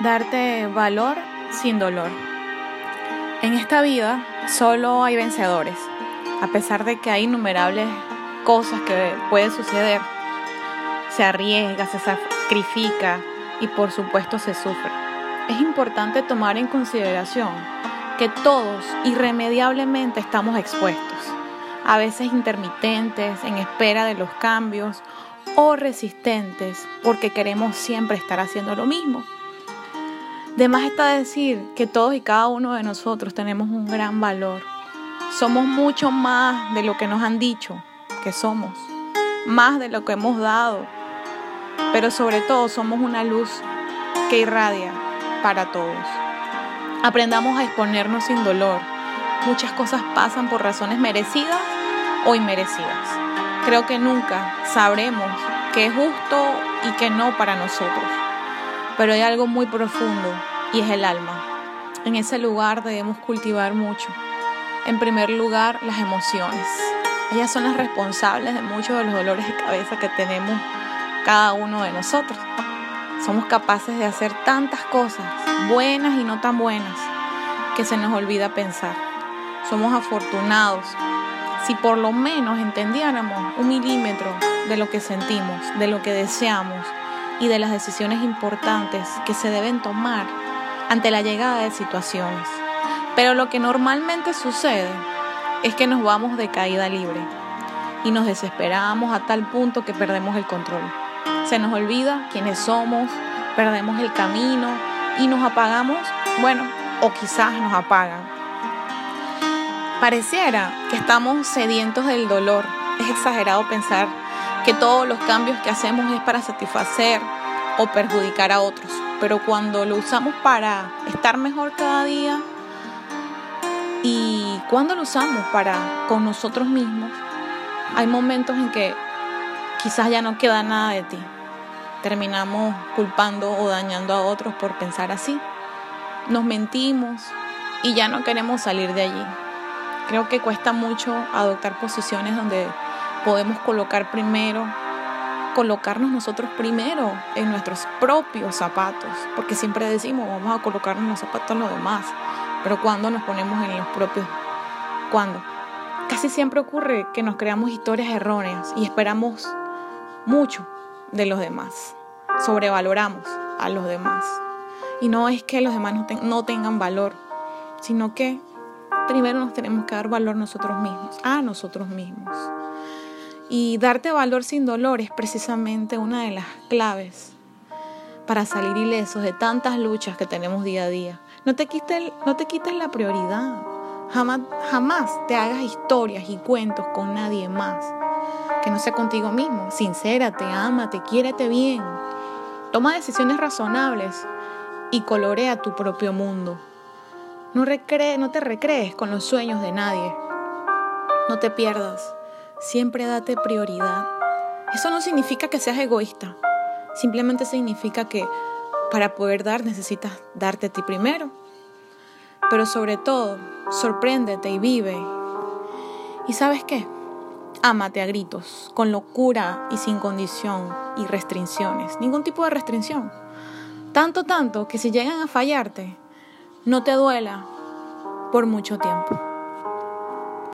Darte valor sin dolor. En esta vida solo hay vencedores, a pesar de que hay innumerables cosas que pueden suceder. Se arriesga, se sacrifica y por supuesto se sufre. Es importante tomar en consideración que todos irremediablemente estamos expuestos, a veces intermitentes, en espera de los cambios o resistentes porque queremos siempre estar haciendo lo mismo. De más está decir que todos y cada uno de nosotros tenemos un gran valor. Somos mucho más de lo que nos han dicho que somos, más de lo que hemos dado, pero sobre todo somos una luz que irradia para todos. Aprendamos a exponernos sin dolor. Muchas cosas pasan por razones merecidas o inmerecidas. Creo que nunca sabremos qué es justo y qué no para nosotros pero hay algo muy profundo y es el alma. En ese lugar debemos cultivar mucho. En primer lugar, las emociones. Ellas son las responsables de muchos de los dolores de cabeza que tenemos cada uno de nosotros. Somos capaces de hacer tantas cosas, buenas y no tan buenas, que se nos olvida pensar. Somos afortunados si por lo menos entendiéramos un milímetro de lo que sentimos, de lo que deseamos, de las decisiones importantes que se deben tomar ante la llegada de situaciones. Pero lo que normalmente sucede es que nos vamos de caída libre y nos desesperamos a tal punto que perdemos el control. Se nos olvida quiénes somos, perdemos el camino y nos apagamos, bueno, o quizás nos apagan. Pareciera que estamos sedientos del dolor. Es exagerado pensar que todos los cambios que hacemos es para satisfacer o perjudicar a otros. Pero cuando lo usamos para estar mejor cada día y cuando lo usamos para con nosotros mismos, hay momentos en que quizás ya no queda nada de ti. Terminamos culpando o dañando a otros por pensar así. Nos mentimos y ya no queremos salir de allí. Creo que cuesta mucho adoptar posiciones donde podemos colocar primero, colocarnos nosotros primero en nuestros propios zapatos, porque siempre decimos, vamos a colocarnos los zapatos a los demás, pero cuando nos ponemos en los propios, ¿cuándo? Casi siempre ocurre que nos creamos historias erróneas y esperamos mucho de los demás, sobrevaloramos a los demás. Y no es que los demás no, no tengan valor, sino que primero nos tenemos que dar valor nosotros mismos, a nosotros mismos. Y darte valor sin dolor es precisamente una de las claves para salir ilesos de tantas luchas que tenemos día a día. No te quites, no te quites la prioridad. Jamás, jamás te hagas historias y cuentos con nadie más que no sea contigo mismo. Sincérate, ámate, quiérete bien. Toma decisiones razonables y colorea tu propio mundo. No, te recrees con los sueños de nadie. No te pierdas. Siempre date prioridad. Eso no significa que seas egoísta. Simplemente significa que para poder dar necesitas darte a ti primero. Pero sobre todo, sorpréndete y vive. ¿Y sabes qué? Ámate a gritos, con locura y sin condición y restricciones. Ningún tipo de restricción. Tanto, tanto que si llegan a fallarte, no te duela por mucho tiempo.